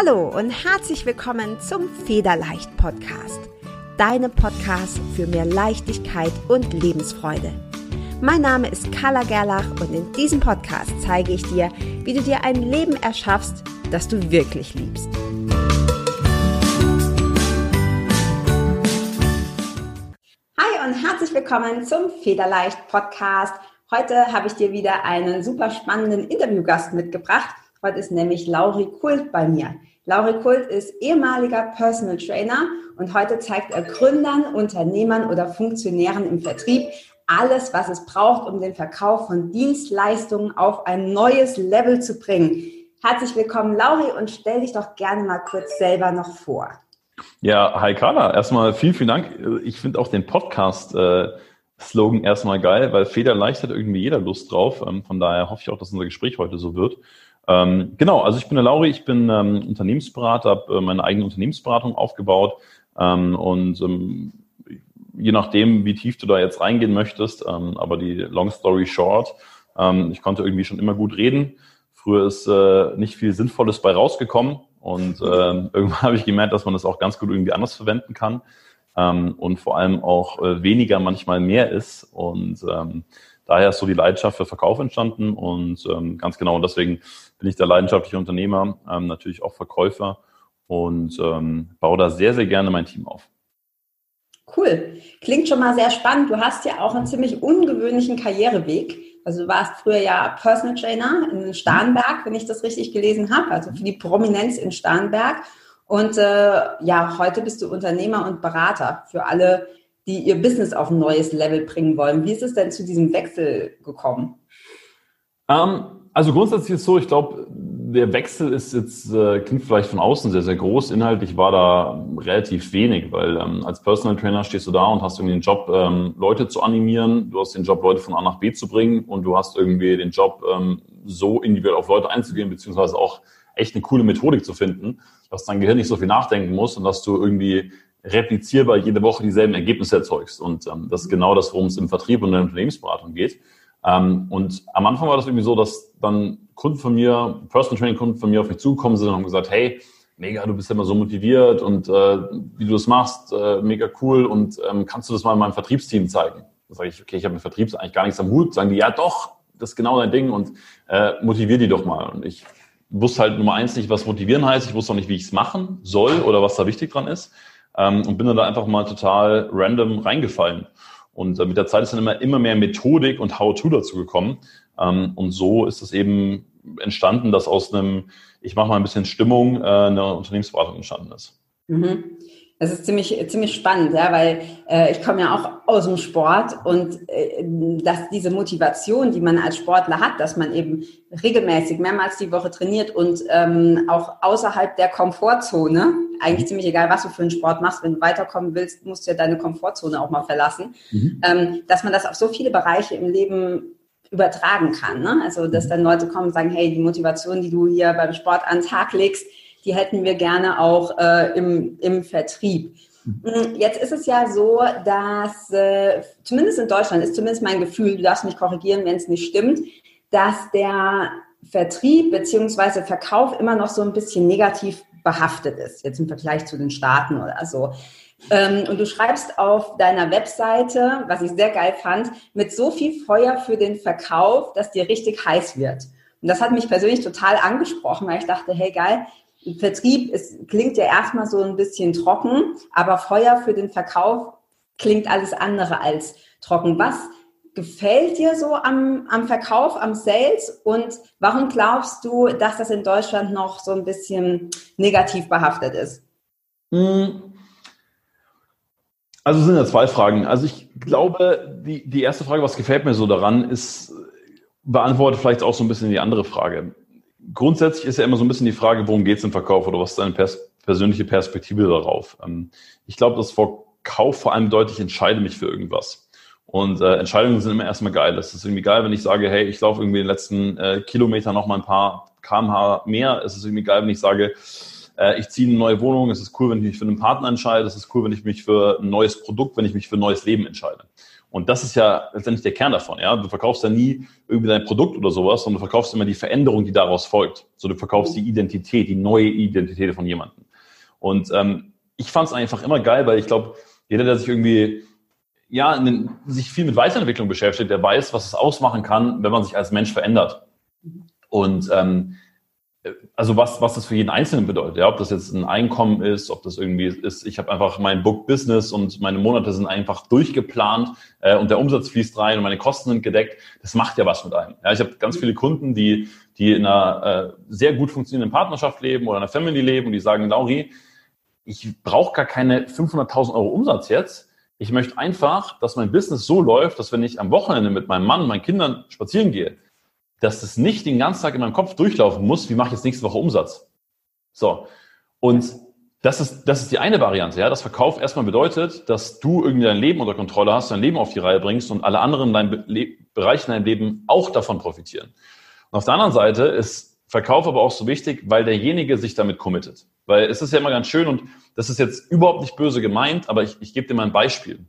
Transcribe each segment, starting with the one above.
Hallo und herzlich willkommen zum Federleicht Podcast. Deinem Podcast für mehr Leichtigkeit und Lebensfreude. Mein Name ist Carla Gerlach und in diesem Podcast zeige ich dir, wie du dir ein Leben erschaffst, das du wirklich liebst. Hi und herzlich willkommen zum Federleicht Podcast. Heute habe ich dir wieder einen super spannenden Interviewgast mitgebracht. Heute ist nämlich Lauri Kult bei mir. Lauri Kult ist ehemaliger Personal Trainer und heute zeigt er Gründern, Unternehmern oder Funktionären im Vertrieb alles, was es braucht, um den Verkauf von Dienstleistungen auf ein neues Level zu bringen. Herzlich willkommen, Lauri, und stell dich doch gerne mal kurz selber noch vor. Ja, hi Carla. Erstmal vielen, vielen Dank. Ich finde auch den Podcast-Slogan erstmal geil, weil Federleicht hat irgendwie jeder Lust drauf. Ähm, von daher hoffe ich auch, dass unser Gespräch heute so wird. Ähm, genau, also ich bin der Lauri, ich bin ähm, Unternehmensberater, habe äh, meine eigene Unternehmensberatung aufgebaut ähm, und ähm, je nachdem, wie tief du da jetzt reingehen möchtest, ähm, aber die Long Story Short, ähm, ich konnte irgendwie schon immer gut reden. Früher ist äh, nicht viel Sinnvolles bei rausgekommen und äh, irgendwann habe ich gemerkt, dass man das auch ganz gut irgendwie anders verwenden kann und vor allem auch äh, weniger manchmal mehr ist und daher ist so die Leidenschaft für Verkauf entstanden und ähm, ganz genau deswegen bin ich der leidenschaftliche Unternehmer, ähm, natürlich auch Verkäufer und ähm, baue da sehr, sehr gerne mein Team auf. Cool. Klingt schon mal sehr spannend. Du hast ja auch einen ziemlich ungewöhnlichen Karriereweg. Also du warst früher ja Personal Trainer in Starnberg, wenn ich das richtig gelesen habe, also für die Prominenz in Starnberg. Und äh, ja, heute bist du Unternehmer und Berater für alle, die ihr Business auf ein neues Level bringen wollen. Wie ist es denn zu diesem Wechsel gekommen? Um, ähm, also grundsätzlich ist es so, ich glaube, der Wechsel ist jetzt, äh, klingt vielleicht von außen sehr, sehr groß. Inhaltlich war da relativ wenig, weil ähm, als Personal Trainer stehst du da und hast irgendwie den Job, ähm, Leute zu animieren. Du hast den Job, Leute von A nach B zu bringen und du hast irgendwie den Job, ähm, so individuell auf Leute einzugehen, beziehungsweise auch echt eine coole Methodik zu finden, dass dein Gehirn nicht so viel nachdenken muss und dass du irgendwie replizierbar jede Woche dieselben Ergebnisse erzeugst. Und ähm, das ist genau das, worum es im Vertrieb und in der Unternehmensberatung geht. Ähm, und am Anfang war das irgendwie so, dass dann Kunden von mir, Personal Training Kunden von mir auf mich zugekommen sind und haben gesagt, hey, mega, du bist ja immer so motiviert und äh, wie du das machst, äh, mega cool und ähm, kannst du das mal in meinem Vertriebsteam zeigen? Da sage ich, okay, ich habe mit Vertriebs eigentlich gar nichts am Hut. Sagen die, ja doch, das ist genau dein Ding und äh, motivier die doch mal. Und ich wusste halt Nummer eins nicht, was motivieren heißt. Ich wusste auch nicht, wie ich es machen soll oder was da wichtig dran ist. Ähm, und bin dann da einfach mal total random reingefallen. Und äh, mit der Zeit ist dann immer, immer mehr Methodik und How-to dazu gekommen. Ähm, und so ist es eben entstanden, dass aus einem, ich mache mal ein bisschen Stimmung, äh, eine Unternehmensberatung entstanden ist. Mhm. Das ist ziemlich, ziemlich spannend, ja, weil äh, ich komme ja auch aus dem Sport und äh, dass diese Motivation, die man als Sportler hat, dass man eben regelmäßig mehrmals die Woche trainiert und ähm, auch außerhalb der Komfortzone, eigentlich mhm. ziemlich egal, was du für einen Sport machst, wenn du weiterkommen willst, musst du ja deine Komfortzone auch mal verlassen, mhm. ähm, dass man das auf so viele Bereiche im Leben übertragen kann. Ne? Also, dass mhm. dann Leute kommen und sagen, hey, die Motivation, die du hier beim Sport ans Tag legst, die hätten wir gerne auch äh, im, im Vertrieb. Mhm. Mm, jetzt ist es ja so, dass äh, zumindest in Deutschland ist zumindest mein Gefühl, du darfst mich korrigieren, wenn es nicht stimmt, dass der Vertrieb bzw. Verkauf immer noch so ein bisschen negativ behaftet ist, jetzt im Vergleich zu den Staaten oder so. Ähm, und du schreibst auf deiner Webseite, was ich sehr geil fand, mit so viel Feuer für den Verkauf, dass dir richtig heiß wird. Und das hat mich persönlich total angesprochen, weil ich dachte, hey geil, Vertrieb ist, klingt ja erstmal so ein bisschen trocken, aber Feuer für den Verkauf klingt alles andere als trocken. Was gefällt dir so am, am Verkauf, am Sales und warum glaubst du, dass das in Deutschland noch so ein bisschen negativ behaftet ist? Hm. Also sind ja zwei Fragen. Also ich glaube, die, die erste Frage, was gefällt mir so daran, ist, beantwortet vielleicht auch so ein bisschen die andere Frage grundsätzlich ist ja immer so ein bisschen die Frage, worum geht es im Verkauf oder was ist deine pers persönliche Perspektive darauf? Ähm, ich glaube, dass Verkauf vor allem deutlich entscheide mich für irgendwas. Und äh, Entscheidungen sind immer erstmal geil. Das ist irgendwie geil, wenn ich sage, hey, ich laufe irgendwie den letzten äh, Kilometer noch mal ein paar kmh mehr. Es ist irgendwie geil, wenn ich sage, äh, ich ziehe eine neue Wohnung. Es ist cool, wenn ich mich für einen Partner entscheide. Es ist cool, wenn ich mich für ein neues Produkt, wenn ich mich für ein neues Leben entscheide. Und das ist ja letztendlich der Kern davon. Ja? Du verkaufst ja nie irgendwie dein Produkt oder sowas, sondern du verkaufst immer die Veränderung, die daraus folgt. So, du verkaufst die Identität, die neue Identität von jemandem. Und ähm, ich fand es einfach immer geil, weil ich glaube, jeder, der sich irgendwie ja, in, sich viel mit Weiterentwicklung beschäftigt, der weiß, was es ausmachen kann, wenn man sich als Mensch verändert. Und ähm, also was, was das für jeden Einzelnen bedeutet, ja, ob das jetzt ein Einkommen ist, ob das irgendwie ist, ich habe einfach mein Book Business und meine Monate sind einfach durchgeplant äh, und der Umsatz fließt rein und meine Kosten sind gedeckt, das macht ja was mit einem. Ja, ich habe ganz viele Kunden, die, die in einer äh, sehr gut funktionierenden Partnerschaft leben oder in einer Family leben und die sagen, Lauri, ich brauche gar keine 500.000 Euro Umsatz jetzt. Ich möchte einfach, dass mein Business so läuft, dass wenn ich am Wochenende mit meinem Mann, meinen Kindern spazieren gehe, dass das nicht den ganzen Tag in meinem Kopf durchlaufen muss, wie mache ich jetzt nächste Woche Umsatz? So. Und das ist, das ist die eine Variante, ja. Das Verkauf erstmal bedeutet, dass du irgendwie dein Leben unter Kontrolle hast, dein Leben auf die Reihe bringst und alle anderen in deinem Be Bereich in deinem Leben auch davon profitieren. Und auf der anderen Seite ist Verkauf aber auch so wichtig, weil derjenige sich damit committet. Weil es ist ja immer ganz schön und das ist jetzt überhaupt nicht böse gemeint, aber ich, ich gebe dir mal ein Beispiel.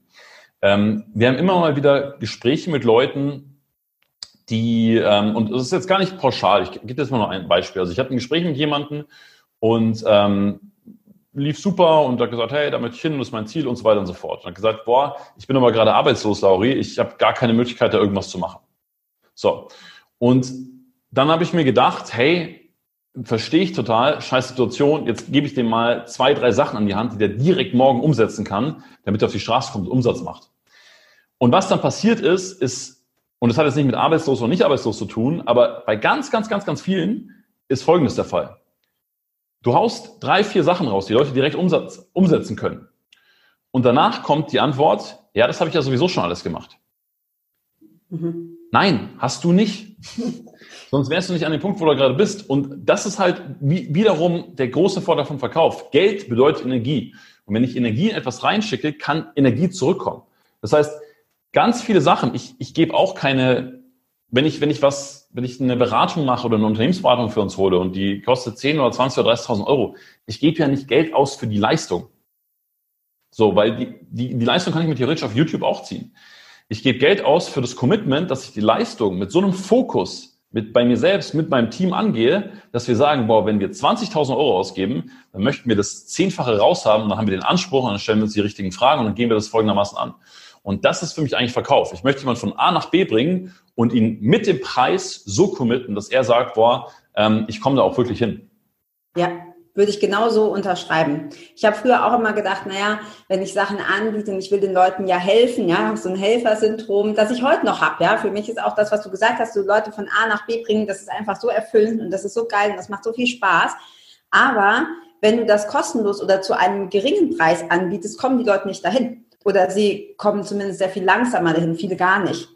Ähm, wir haben immer mal wieder Gespräche mit Leuten, die, ähm, und das ist jetzt gar nicht pauschal, ich gebe jetzt mal noch ein Beispiel. Also ich hatte ein Gespräch mit jemandem und ähm, lief super und hat gesagt, hey, da möchte ich hin, das ist mein Ziel und so weiter und so fort. Und hat gesagt, boah, ich bin aber gerade arbeitslos, Lauri, ich habe gar keine Möglichkeit, da irgendwas zu machen. So. Und dann habe ich mir gedacht, hey, verstehe ich total, scheiß Situation, jetzt gebe ich dem mal zwei, drei Sachen an die Hand, die der direkt morgen umsetzen kann, damit er auf die Straße kommt und Umsatz macht. Und was dann passiert ist, ist und das hat jetzt nicht mit arbeitslos oder nicht arbeitslos zu tun, aber bei ganz, ganz, ganz, ganz vielen ist Folgendes der Fall. Du haust drei, vier Sachen raus, die Leute direkt umsatz, umsetzen können. Und danach kommt die Antwort, ja, das habe ich ja sowieso schon alles gemacht. Mhm. Nein, hast du nicht. Sonst wärst du nicht an dem Punkt, wo du gerade bist. Und das ist halt wie, wiederum der große Vorteil vom Verkauf. Geld bedeutet Energie. Und wenn ich Energie in etwas reinschicke, kann Energie zurückkommen. Das heißt, ganz viele Sachen. Ich, ich gebe auch keine, wenn ich, wenn ich was, wenn ich eine Beratung mache oder eine Unternehmensberatung für uns hole und die kostet 10 oder 20 oder 30.000 Euro, ich gebe ja nicht Geld aus für die Leistung. So, weil die, die, die Leistung kann ich mir theoretisch auf YouTube auch ziehen. Ich gebe Geld aus für das Commitment, dass ich die Leistung mit so einem Fokus mit bei mir selbst, mit meinem Team angehe, dass wir sagen, boah, wenn wir 20.000 Euro ausgeben, dann möchten wir das Zehnfache raushaben, dann haben wir den Anspruch und dann stellen wir uns die richtigen Fragen und dann gehen wir das folgendermaßen an. Und das ist für mich eigentlich Verkauf. Ich möchte jemanden von A nach B bringen und ihn mit dem Preis so committen, dass er sagt, boah, ähm, ich komme da auch wirklich hin. Ja, würde ich genauso unterschreiben. Ich habe früher auch immer gedacht, naja, wenn ich Sachen anbiete und ich will den Leuten ja helfen, ja, so ein Helfersyndrom, das ich heute noch habe, ja. Für mich ist auch das, was du gesagt hast, du Leute von A nach B bringen, das ist einfach so erfüllend und das ist so geil und das macht so viel Spaß. Aber wenn du das kostenlos oder zu einem geringen Preis anbietest, kommen die Leute nicht dahin. Oder sie kommen zumindest sehr viel langsamer dahin, viele gar nicht.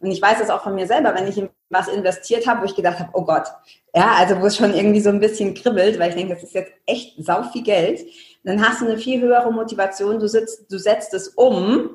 Und ich weiß das auch von mir selber, wenn ich in was investiert habe, wo ich gedacht habe, oh Gott, ja, also wo es schon irgendwie so ein bisschen kribbelt, weil ich denke, das ist jetzt echt sau viel Geld, dann hast du eine viel höhere Motivation, du, sitzt, du setzt es um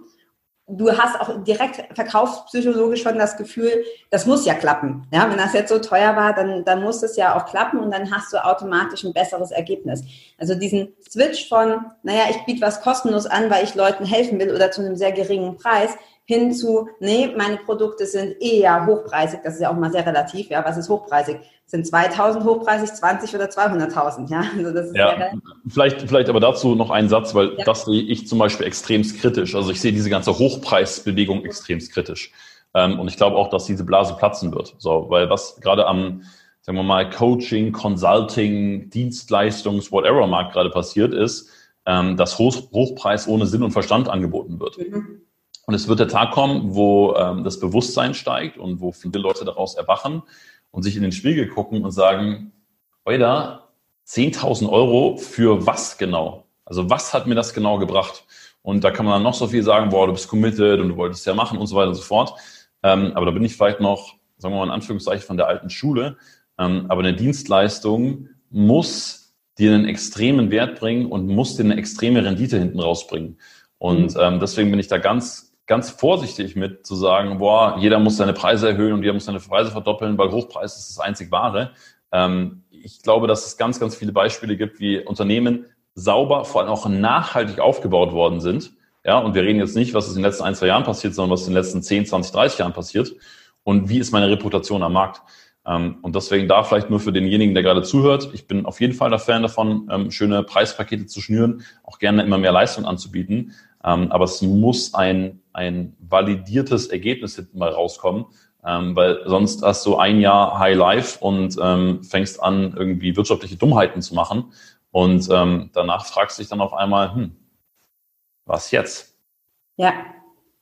du hast auch direkt verkaufspsychologisch schon das Gefühl, das muss ja klappen. Ja, wenn das jetzt so teuer war, dann, dann muss es ja auch klappen und dann hast du automatisch ein besseres Ergebnis. Also diesen Switch von, naja, ich biete was kostenlos an, weil ich Leuten helfen will oder zu einem sehr geringen Preis, hin zu, nee, meine Produkte sind eher hochpreisig, das ist ja auch mal sehr relativ, ja, was ist hochpreisig? Sind 2000 hochpreisig, 20 oder 200.000, ja? Also das ist ja, vielleicht, vielleicht aber dazu noch einen Satz, weil ja. das sehe ich zum Beispiel extremst kritisch. Also ich sehe diese ganze Hochpreisbewegung extremst kritisch. Ähm, und ich glaube auch, dass diese Blase platzen wird. So, weil was gerade am, sagen wir mal, Coaching, Consulting, Dienstleistungs, whatever Markt gerade passiert ist, ähm, dass Hochpreis ohne Sinn und Verstand angeboten wird. Mhm. Und es wird der Tag kommen, wo ähm, das Bewusstsein steigt und wo viele Leute daraus erwachen und sich in den Spiegel gucken und sagen, Oida, 10.000 Euro für was genau? Also was hat mir das genau gebracht? Und da kann man dann noch so viel sagen, boah, du bist committed und du wolltest ja machen und so weiter und so fort. Ähm, aber da bin ich vielleicht noch, sagen wir mal in Anführungszeichen, von der alten Schule. Ähm, aber eine Dienstleistung muss dir einen extremen Wert bringen und muss dir eine extreme Rendite hinten rausbringen. Und mhm. ähm, deswegen bin ich da ganz ganz vorsichtig mit zu sagen, boah, jeder muss seine Preise erhöhen und jeder muss seine Preise verdoppeln, weil Hochpreis ist das einzig wahre. Ähm, ich glaube, dass es ganz, ganz viele Beispiele gibt, wie Unternehmen sauber, vor allem auch nachhaltig aufgebaut worden sind, Ja, und wir reden jetzt nicht, was ist in den letzten ein, zwei Jahren passiert, sondern was in den letzten 10, 20, 30 Jahren passiert und wie ist meine Reputation am Markt. Ähm, und deswegen da vielleicht nur für denjenigen, der gerade zuhört, ich bin auf jeden Fall der Fan davon, ähm, schöne Preispakete zu schnüren, auch gerne immer mehr Leistung anzubieten. Ähm, aber es muss ein, ein validiertes Ergebnis hinten mal rauskommen, weil sonst hast du ein Jahr High Life und fängst an, irgendwie wirtschaftliche Dummheiten zu machen. Und danach fragst du dich dann auf einmal, hm, was jetzt? Ja,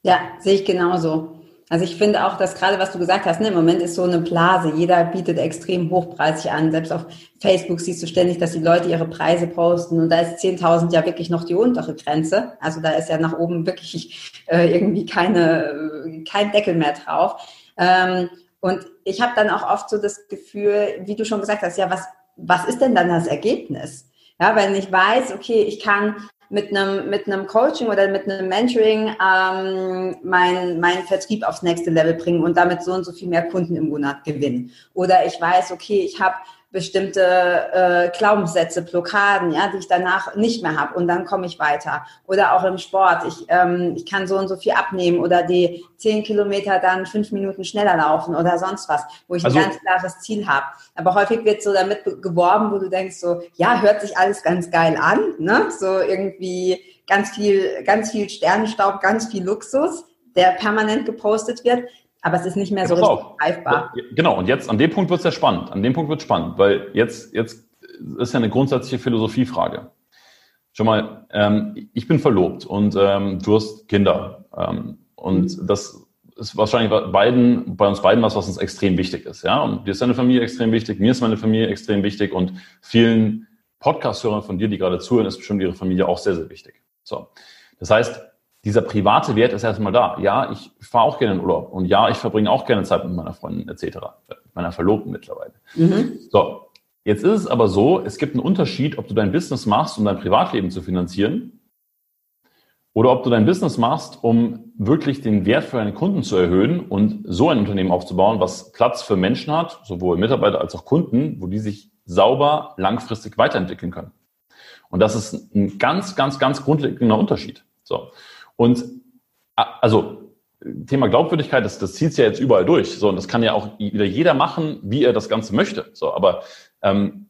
ja, sehe ich genauso. Also ich finde auch, dass gerade was du gesagt hast, ne, im Moment ist so eine Blase. Jeder bietet extrem hochpreisig an. Selbst auf Facebook siehst du ständig, dass die Leute ihre Preise posten und da ist 10.000 ja wirklich noch die untere Grenze. Also da ist ja nach oben wirklich äh, irgendwie keine, äh, kein Deckel mehr drauf. Ähm, und ich habe dann auch oft so das Gefühl, wie du schon gesagt hast, ja, was, was ist denn dann das Ergebnis? Ja, wenn ich weiß, okay, ich kann mit einem, mit einem Coaching oder mit einem Mentoring ähm, meinen mein Vertrieb aufs nächste Level bringen und damit so und so viel mehr Kunden im Monat gewinnen. Oder ich weiß, okay, ich habe bestimmte äh, Glaubenssätze, Blockaden, ja, die ich danach nicht mehr habe und dann komme ich weiter. Oder auch im Sport, ich, ähm, ich kann so und so viel abnehmen oder die zehn Kilometer dann fünf Minuten schneller laufen oder sonst was, wo ich also, ein ganz klares Ziel habe. Aber häufig wird so damit geworben, wo du denkst so, ja, hört sich alles ganz geil an, ne? So irgendwie ganz viel, ganz viel Sternenstaub, ganz viel Luxus, der permanent gepostet wird aber es ist nicht mehr so richtig auf. greifbar. Genau, und jetzt an dem Punkt wird es ja spannend. An dem Punkt wird es spannend, weil jetzt, jetzt ist ja eine grundsätzliche Philosophiefrage. Schon mal, ähm, ich bin verlobt und ähm, du hast Kinder. Ähm, und mhm. das ist wahrscheinlich bei, beiden, bei uns beiden was, was uns extrem wichtig ist. Ja? Und dir ist deine Familie extrem wichtig, mir ist meine Familie extrem wichtig und vielen Podcast-Hörern von dir, die gerade zuhören, ist bestimmt ihre Familie auch sehr, sehr wichtig. So. Das heißt, dieser private Wert ist erstmal da. Ja, ich fahre auch gerne in Urlaub und ja, ich verbringe auch gerne Zeit mit meiner Freundin etc., meiner Verlobten mittlerweile. Mhm. So, jetzt ist es aber so, es gibt einen Unterschied, ob du dein Business machst, um dein Privatleben zu finanzieren oder ob du dein Business machst, um wirklich den Wert für deine Kunden zu erhöhen und so ein Unternehmen aufzubauen, was Platz für Menschen hat, sowohl Mitarbeiter als auch Kunden, wo die sich sauber langfristig weiterentwickeln können. Und das ist ein ganz, ganz, ganz grundlegender Unterschied. So. Und also Thema Glaubwürdigkeit, das, das zieht ja jetzt überall durch. So, und das kann ja auch wieder jeder machen, wie er das Ganze möchte. So, aber ähm,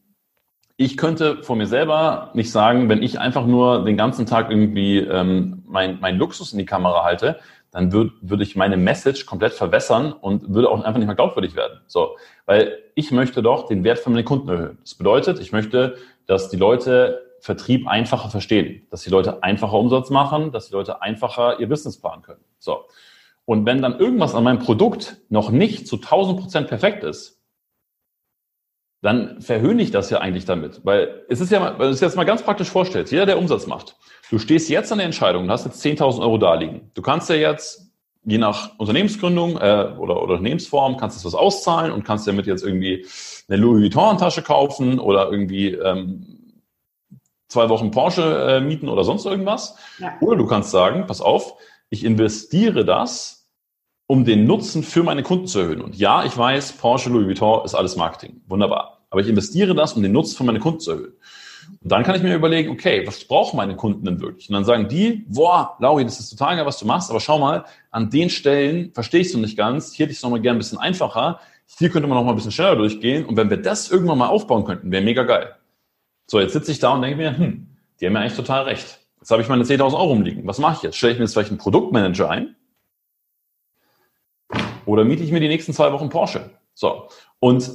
ich könnte vor mir selber nicht sagen, wenn ich einfach nur den ganzen Tag irgendwie ähm, mein, mein Luxus in die Kamera halte, dann würde würd ich meine Message komplett verwässern und würde auch einfach nicht mehr glaubwürdig werden. So, weil ich möchte doch den Wert von meinen Kunden erhöhen. Das bedeutet, ich möchte, dass die Leute Vertrieb einfacher verstehen, dass die Leute einfacher Umsatz machen, dass die Leute einfacher ihr Business planen können. So. Und wenn dann irgendwas an meinem Produkt noch nicht zu 1000 Prozent perfekt ist, dann verhöhne ich das ja eigentlich damit. Weil es ist ja, wenn du es jetzt mal ganz praktisch vorstellst, jeder, der Umsatz macht, du stehst jetzt an der Entscheidung und hast jetzt 10.000 Euro da liegen. Du kannst ja jetzt, je nach Unternehmensgründung äh, oder, oder Unternehmensform, kannst du das was auszahlen und kannst damit jetzt irgendwie eine Louis Vuitton-Tasche kaufen oder irgendwie ähm, zwei Wochen Porsche äh, mieten oder sonst irgendwas. Ja. Oder du kannst sagen, pass auf, ich investiere das, um den Nutzen für meine Kunden zu erhöhen. Und ja, ich weiß, Porsche, Louis Vuitton ist alles Marketing. Wunderbar. Aber ich investiere das, um den Nutzen für meine Kunden zu erhöhen. Und dann kann ich mir überlegen, okay, was brauchen meine Kunden denn wirklich? Und dann sagen die, boah, Lauri, das ist total geil, was du machst, aber schau mal, an den Stellen verstehe ich es noch nicht ganz, hier hätte ich es nochmal gerne ein bisschen einfacher, hier könnte man noch mal ein bisschen schneller durchgehen und wenn wir das irgendwann mal aufbauen könnten, wäre mega geil. So, jetzt sitze ich da und denke mir, hm, die haben ja eigentlich total recht. Jetzt habe ich meine 10.000 Euro rumliegen. Was mache ich jetzt? Stelle ich mir jetzt vielleicht einen Produktmanager ein? Oder miete ich mir die nächsten zwei Wochen Porsche? So. Und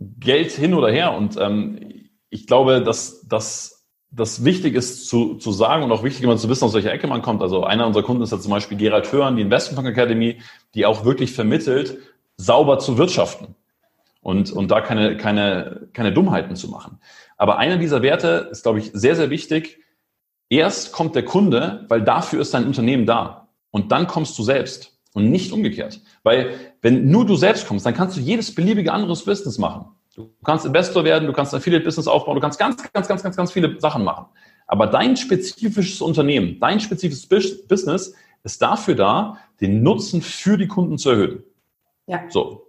Geld hin oder her. Und ähm, ich glaube, dass das das wichtig ist zu, zu sagen und auch wichtig immer zu wissen, aus welcher Ecke man kommt. Also einer unserer Kunden ist ja zum Beispiel Gerald Hören, die Investment Academy, die auch wirklich vermittelt, sauber zu wirtschaften und, und da keine, keine, keine Dummheiten zu machen. Aber einer dieser Werte ist, glaube ich, sehr, sehr wichtig. Erst kommt der Kunde, weil dafür ist dein Unternehmen da. Und dann kommst du selbst und nicht umgekehrt. Weil wenn nur du selbst kommst, dann kannst du jedes beliebige anderes Business machen. Du kannst Investor werden, du kannst ein Affiliate-Business aufbauen, du kannst ganz, ganz, ganz, ganz, ganz viele Sachen machen. Aber dein spezifisches Unternehmen, dein spezifisches Business ist dafür da, den Nutzen für die Kunden zu erhöhen. Ja. So.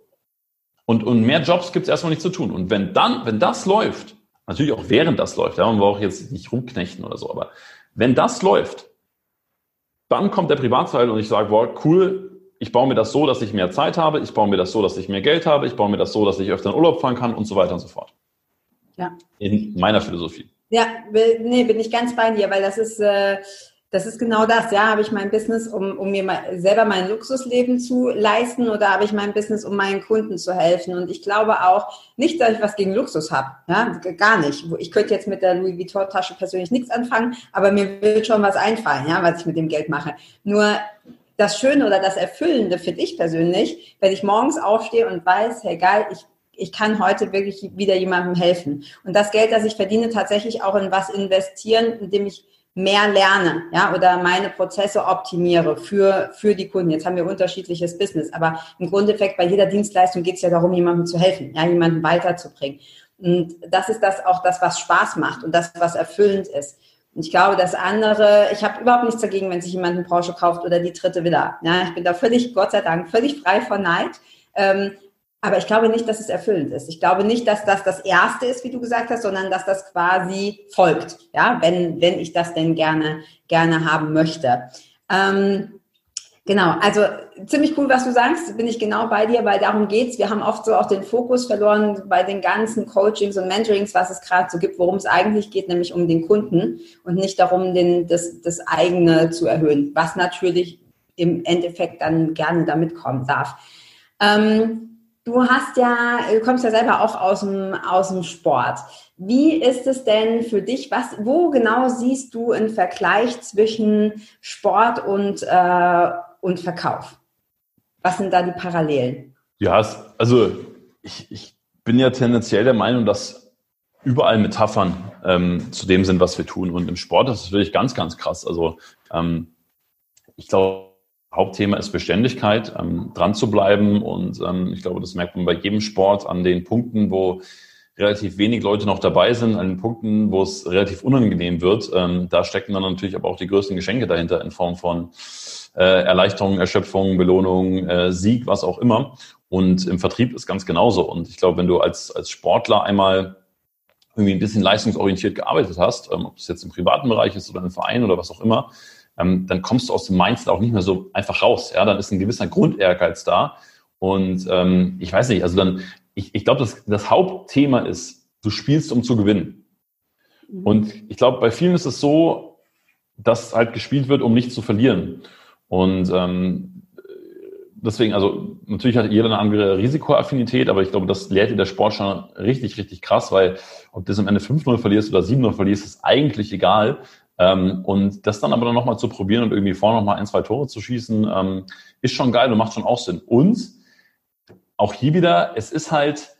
Und, und mehr Jobs gibt es erstmal nicht zu tun. Und wenn dann, wenn das läuft, natürlich auch während das läuft, ja, man braucht jetzt nicht rumknechten oder so, aber wenn das läuft, dann kommt der Privatteil und ich sage, boah, cool, ich baue mir das so, dass ich mehr Zeit habe, ich baue mir das so, dass ich mehr Geld habe, ich baue mir das so, dass ich öfter in Urlaub fahren kann und so weiter und so fort. Ja. In meiner Philosophie. Ja, nee, bin ich ganz bei dir, weil das ist, äh, das ist genau das. Ja, habe ich mein Business, um, um mir mal selber mein Luxusleben zu leisten oder habe ich mein Business, um meinen Kunden zu helfen? Und ich glaube auch nicht, dass ich was gegen Luxus habe. Ja, gar nicht. Ich könnte jetzt mit der Louis Vuitton Tasche persönlich nichts anfangen, aber mir wird schon was einfallen, ja, was ich mit dem Geld mache. Nur das Schöne oder das Erfüllende finde ich persönlich, wenn ich morgens aufstehe und weiß, hey geil, ich ich kann heute wirklich wieder jemandem helfen. Und das Geld, das ich verdiene, tatsächlich auch in was investieren, indem ich mehr lerne, ja, oder meine Prozesse optimiere für, für die Kunden. Jetzt haben wir unterschiedliches Business, aber im Grundeffekt bei jeder Dienstleistung geht es ja darum, jemandem zu helfen, ja, jemanden weiterzubringen. Und das ist das auch das, was Spaß macht und das, was erfüllend ist. Und ich glaube, das andere, ich habe überhaupt nichts dagegen, wenn sich jemand eine Branche kauft oder die dritte Villa. Ja, ich bin da völlig, Gott sei Dank, völlig frei von Neid. Ähm, aber ich glaube nicht, dass es erfüllend ist. Ich glaube nicht, dass das das Erste ist, wie du gesagt hast, sondern dass das quasi folgt, ja, wenn, wenn ich das denn gerne, gerne haben möchte. Ähm, genau, also ziemlich cool, was du sagst, bin ich genau bei dir, weil darum geht's. Wir haben oft so auch den Fokus verloren bei den ganzen Coachings und Mentorings, was es gerade so gibt, worum es eigentlich geht, nämlich um den Kunden und nicht darum, den, das, das eigene zu erhöhen, was natürlich im Endeffekt dann gerne damit kommen darf. Ähm, Du hast ja, du kommst ja selber auch aus dem, aus dem Sport. Wie ist es denn für dich? Was, wo genau siehst du einen Vergleich zwischen Sport und, äh, und Verkauf? Was sind da die Parallelen? Ja, also ich, ich bin ja tendenziell der Meinung, dass überall Metaphern ähm, zu dem sind, was wir tun. Und im Sport ist es wirklich ganz, ganz krass. Also ähm, ich glaube, Hauptthema ist Beständigkeit, ähm, dran zu bleiben. Und ähm, ich glaube, das merkt man bei jedem Sport an den Punkten, wo relativ wenig Leute noch dabei sind, an den Punkten, wo es relativ unangenehm wird. Ähm, da stecken dann natürlich aber auch die größten Geschenke dahinter in Form von äh, Erleichterung, Erschöpfung, Belohnung, äh, Sieg, was auch immer. Und im Vertrieb ist ganz genauso. Und ich glaube, wenn du als, als Sportler einmal irgendwie ein bisschen leistungsorientiert gearbeitet hast, ähm, ob es jetzt im privaten Bereich ist oder im Verein oder was auch immer, ähm, dann kommst du aus dem Mindset auch nicht mehr so einfach raus. Ja, dann ist ein gewisser Grundehrgeiz da. Und ähm, ich weiß nicht, also dann, ich, ich glaube, das, das Hauptthema ist, du spielst, um zu gewinnen. Mhm. Und ich glaube, bei vielen ist es so, dass halt gespielt wird, um nicht zu verlieren. Und ähm, deswegen, also natürlich hat jeder eine andere Risikoaffinität, aber ich glaube, das lehrt dir der Sport schon richtig, richtig krass, weil ob du das am Ende 5-0 verlierst oder 7-0 verlierst, ist eigentlich egal. Ähm, und das dann aber dann nochmal zu probieren und irgendwie vorne nochmal ein, zwei Tore zu schießen, ähm, ist schon geil und macht schon auch Sinn. Und auch hier wieder, es ist halt,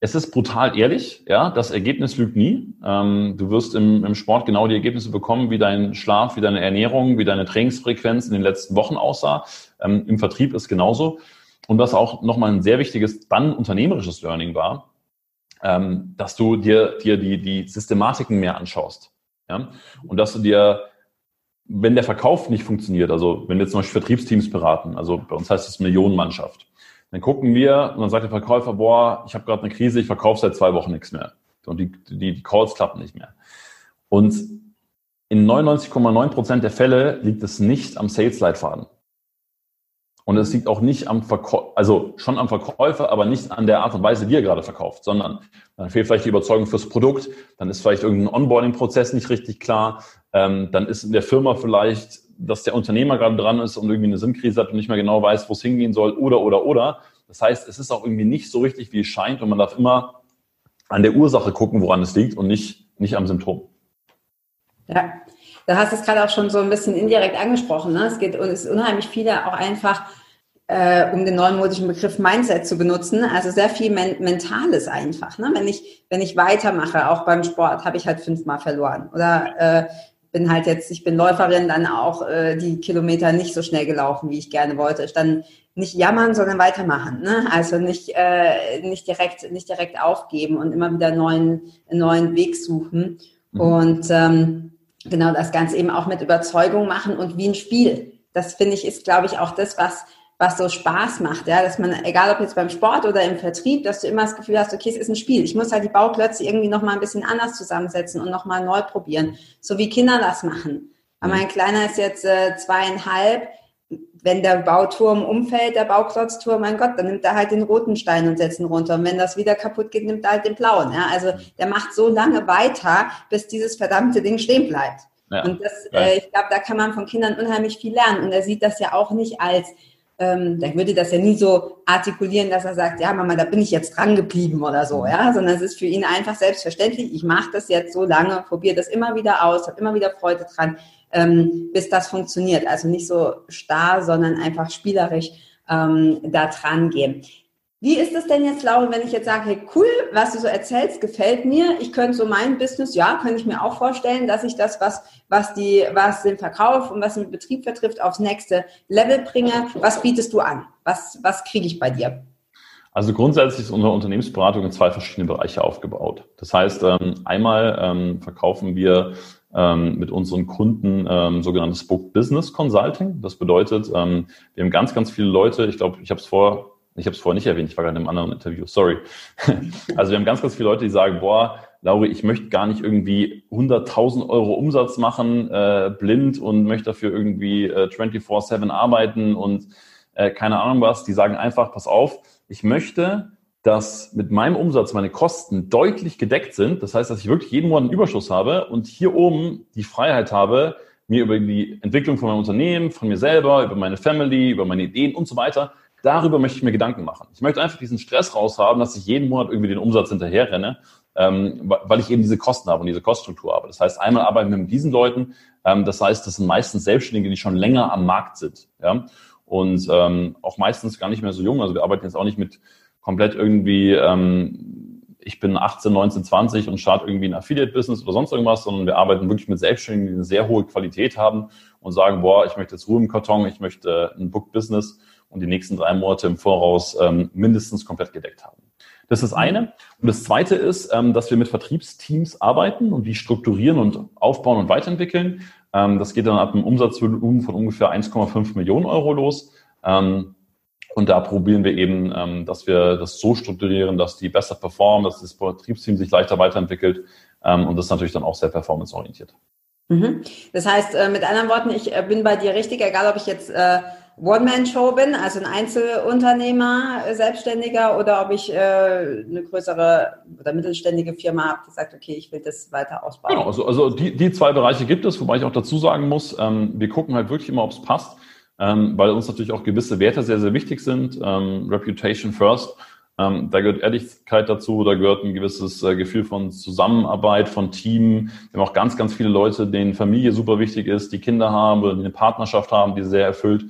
es ist brutal ehrlich, ja, das Ergebnis lügt nie. Ähm, du wirst im, im Sport genau die Ergebnisse bekommen, wie dein Schlaf, wie deine Ernährung, wie deine Trainingsfrequenz in den letzten Wochen aussah. Ähm, Im Vertrieb ist genauso. Und was auch nochmal ein sehr wichtiges, dann unternehmerisches Learning war, ähm, dass du dir, dir die, die Systematiken mehr anschaust. Ja? Und dass du dir, wenn der Verkauf nicht funktioniert, also wenn wir zum Beispiel Vertriebsteams beraten, also bei uns heißt es Millionenmannschaft, dann gucken wir und dann sagt der Verkäufer, boah, ich habe gerade eine Krise, ich verkaufe seit zwei Wochen nichts mehr. Und die, die, die Calls klappen nicht mehr. Und in 99,9 Prozent der Fälle liegt es nicht am Sales-Leitfaden. Und es liegt auch nicht am Verkäufer, also schon am Verkäufer, aber nicht an der Art und Weise, wie er gerade verkauft, sondern dann fehlt vielleicht die Überzeugung fürs Produkt, dann ist vielleicht irgendein Onboarding-Prozess nicht richtig klar, ähm, dann ist in der Firma vielleicht, dass der Unternehmer gerade dran ist und irgendwie eine Sinnkrise hat und nicht mehr genau weiß, wo es hingehen soll, oder, oder, oder. Das heißt, es ist auch irgendwie nicht so richtig, wie es scheint und man darf immer an der Ursache gucken, woran es liegt und nicht, nicht am Symptom. Ja, da hast du es gerade auch schon so ein bisschen indirekt angesprochen. Ne? Es geht es ist unheimlich viele auch einfach, äh, um den neumodischen Begriff Mindset zu benutzen. Also sehr viel Men Mentales einfach. Ne? Wenn ich wenn ich weitermache, auch beim Sport, habe ich halt fünfmal verloren oder äh, bin halt jetzt, ich bin Läuferin, dann auch äh, die Kilometer nicht so schnell gelaufen, wie ich gerne wollte. Dann nicht jammern, sondern weitermachen. Ne? Also nicht, äh, nicht, direkt, nicht direkt aufgeben und immer wieder einen neuen, neuen Weg suchen. Mhm. Und ähm, genau das Ganze eben auch mit Überzeugung machen und wie ein Spiel. Das finde ich ist, glaube ich, auch das, was was so Spaß macht, ja, dass man, egal ob jetzt beim Sport oder im Vertrieb, dass du immer das Gefühl hast, okay, es ist ein Spiel. Ich muss halt die Bauklötze irgendwie nochmal ein bisschen anders zusammensetzen und nochmal neu probieren. So wie Kinder das machen. Aber mein Kleiner ist jetzt äh, zweieinhalb. Wenn der Bauturm umfällt, der Bauklotzturm, mein Gott, dann nimmt er halt den roten Stein und setzt ihn runter. Und wenn das wieder kaputt geht, nimmt er halt den blauen. Ja? Also der macht so lange weiter, bis dieses verdammte Ding stehen bleibt. Ja. Und das, äh, ich glaube, da kann man von Kindern unheimlich viel lernen. Und er sieht das ja auch nicht als ähm, der würde das ja nie so artikulieren, dass er sagt, ja Mama, da bin ich jetzt dran geblieben oder so, ja, sondern es ist für ihn einfach selbstverständlich, ich mache das jetzt so lange, probiere das immer wieder aus, habe immer wieder Freude dran, ähm, bis das funktioniert. Also nicht so starr, sondern einfach spielerisch ähm, da dran gehen. Wie ist es denn jetzt, Laura, wenn ich jetzt sage, hey, cool, was du so erzählst, gefällt mir. Ich könnte so mein Business, ja, könnte ich mir auch vorstellen, dass ich das, was, was die, was den Verkauf und was den Betrieb vertrifft, aufs nächste Level bringe. Was bietest du an? Was, was kriege ich bei dir? Also grundsätzlich ist unsere Unternehmensberatung in zwei verschiedene Bereiche aufgebaut. Das heißt, ähm, einmal ähm, verkaufen wir ähm, mit unseren Kunden sogenanntes Book Business Consulting. Das bedeutet, wir haben ganz, ganz viele Leute, ich glaube, ich habe es vor ich habe es vorher nicht erwähnt, ich war gerade in einem anderen Interview, sorry. Also wir haben ganz, ganz viele Leute, die sagen, boah, Lauri, ich möchte gar nicht irgendwie 100.000 Euro Umsatz machen, äh, blind und möchte dafür irgendwie äh, 24-7 arbeiten und äh, keine Ahnung was. Die sagen einfach, pass auf, ich möchte, dass mit meinem Umsatz meine Kosten deutlich gedeckt sind. Das heißt, dass ich wirklich jeden Monat einen Überschuss habe und hier oben die Freiheit habe, mir über die Entwicklung von meinem Unternehmen, von mir selber, über meine Family, über meine Ideen und so weiter Darüber möchte ich mir Gedanken machen. Ich möchte einfach diesen Stress raushaben, dass ich jeden Monat irgendwie den Umsatz hinterherrenne, ähm, weil ich eben diese Kosten habe und diese Koststruktur habe. Das heißt, einmal arbeiten wir mit diesen Leuten. Ähm, das heißt, das sind meistens Selbstständige, die schon länger am Markt sind. Ja? Und ähm, auch meistens gar nicht mehr so jung. Also wir arbeiten jetzt auch nicht mit komplett irgendwie, ähm, ich bin 18, 19, 20 und starte irgendwie ein Affiliate-Business oder sonst irgendwas, sondern wir arbeiten wirklich mit Selbstständigen, die eine sehr hohe Qualität haben und sagen, boah, ich möchte jetzt Ruhe im Karton, ich möchte ein Book-Business und die nächsten drei Monate im Voraus ähm, mindestens komplett gedeckt haben. Das ist das eine. Und das zweite ist, ähm, dass wir mit Vertriebsteams arbeiten und die strukturieren und aufbauen und weiterentwickeln. Ähm, das geht dann ab einem Umsatzvolumen von ungefähr 1,5 Millionen Euro los. Ähm, und da probieren wir eben, ähm, dass wir das so strukturieren, dass die besser performen, dass das Vertriebsteam sich leichter weiterentwickelt. Ähm, und das ist natürlich dann auch sehr performanceorientiert. Mhm. Das heißt, äh, mit anderen Worten, ich äh, bin bei dir richtig, egal ob ich jetzt äh, One-Man-Show bin, also ein Einzelunternehmer, äh, Selbstständiger, oder ob ich äh, eine größere oder mittelständige Firma habe, die sagt, okay, ich will das weiter ausbauen. Genau, also, also die, die zwei Bereiche gibt es, wobei ich auch dazu sagen muss, ähm, wir gucken halt wirklich immer, ob es passt, ähm, weil uns natürlich auch gewisse Werte sehr, sehr wichtig sind. Ähm, Reputation first. Ähm, da gehört Ehrlichkeit dazu, da gehört ein gewisses äh, Gefühl von Zusammenarbeit, von Team. Wir haben auch ganz, ganz viele Leute, denen Familie super wichtig ist, die Kinder haben oder die eine Partnerschaft haben, die sehr erfüllt.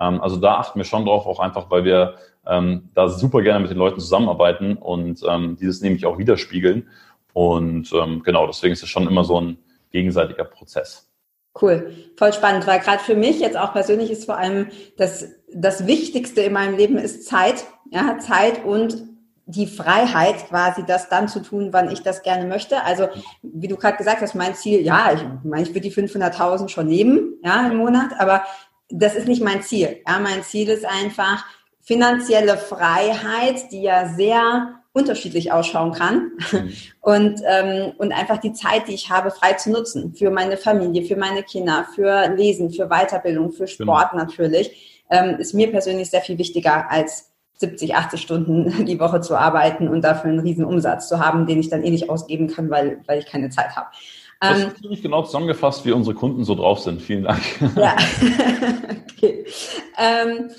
Ähm, also da achten wir schon drauf, auch einfach, weil wir ähm, da super gerne mit den Leuten zusammenarbeiten und ähm, dieses nämlich auch widerspiegeln. Und ähm, genau, deswegen ist es schon immer so ein gegenseitiger Prozess. Cool, voll spannend, weil gerade für mich jetzt auch persönlich ist vor allem das, das Wichtigste in meinem Leben ist Zeit, ja, Zeit und die Freiheit quasi, das dann zu tun, wann ich das gerne möchte. Also, wie du gerade gesagt hast, mein Ziel, ja, ich meine, ich will die 500.000 schon nehmen, ja, im Monat, aber das ist nicht mein Ziel. Ja, mein Ziel ist einfach finanzielle Freiheit, die ja sehr unterschiedlich ausschauen kann mhm. und, ähm, und einfach die Zeit, die ich habe, frei zu nutzen für meine Familie, für meine Kinder, für Lesen, für Weiterbildung, für Sport genau. natürlich, ähm, ist mir persönlich sehr viel wichtiger als 70, 80 Stunden die Woche zu arbeiten und dafür einen riesen Umsatz zu haben, den ich dann eh nicht ausgeben kann, weil, weil ich keine Zeit habe. Das ähm, ist ziemlich genau zusammengefasst, wie unsere Kunden so drauf sind. Vielen Dank. Ja. okay. Ähm,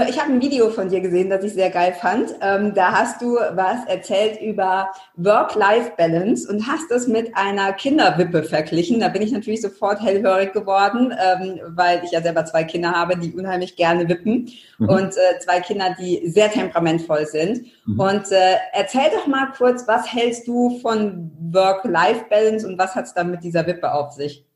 ich habe ein Video von dir gesehen, das ich sehr geil fand. Ähm, da hast du was erzählt über Work-Life-Balance und hast das mit einer Kinderwippe verglichen. Da bin ich natürlich sofort hellhörig geworden, ähm, weil ich ja selber zwei Kinder habe, die unheimlich gerne wippen mhm. und äh, zwei Kinder, die sehr temperamentvoll sind. Mhm. Und äh, erzähl doch mal kurz, was hältst du von Work-Life-Balance und was hat es dann mit dieser Wippe auf sich?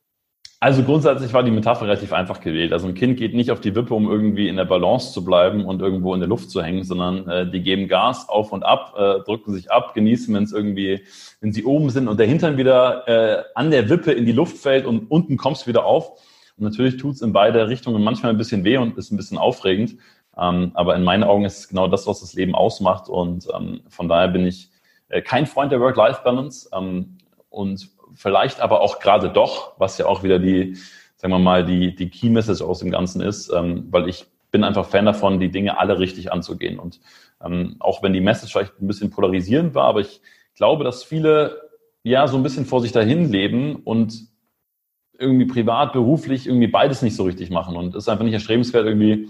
Also grundsätzlich war die Metapher relativ einfach gewählt. Also ein Kind geht nicht auf die Wippe, um irgendwie in der Balance zu bleiben und irgendwo in der Luft zu hängen, sondern äh, die geben Gas auf und ab, äh, drücken sich ab, genießen, wenn es irgendwie, wenn sie oben sind und der Hintern wieder äh, an der Wippe in die Luft fällt und unten kommst wieder auf. Und natürlich tut's in beide Richtungen manchmal ein bisschen weh und ist ein bisschen aufregend. Ähm, aber in meinen Augen ist es genau das, was das Leben ausmacht. Und ähm, von daher bin ich äh, kein Freund der Work-Life-Balance. Ähm, und vielleicht aber auch gerade doch, was ja auch wieder die sagen wir mal, die, die Key Message aus dem Ganzen ist, ähm, weil ich bin einfach Fan davon, die Dinge alle richtig anzugehen. Und ähm, auch wenn die Message vielleicht ein bisschen polarisierend war, aber ich glaube, dass viele ja so ein bisschen vor sich dahin leben und irgendwie privat, beruflich irgendwie beides nicht so richtig machen. Und es ist einfach nicht erstrebenswert, irgendwie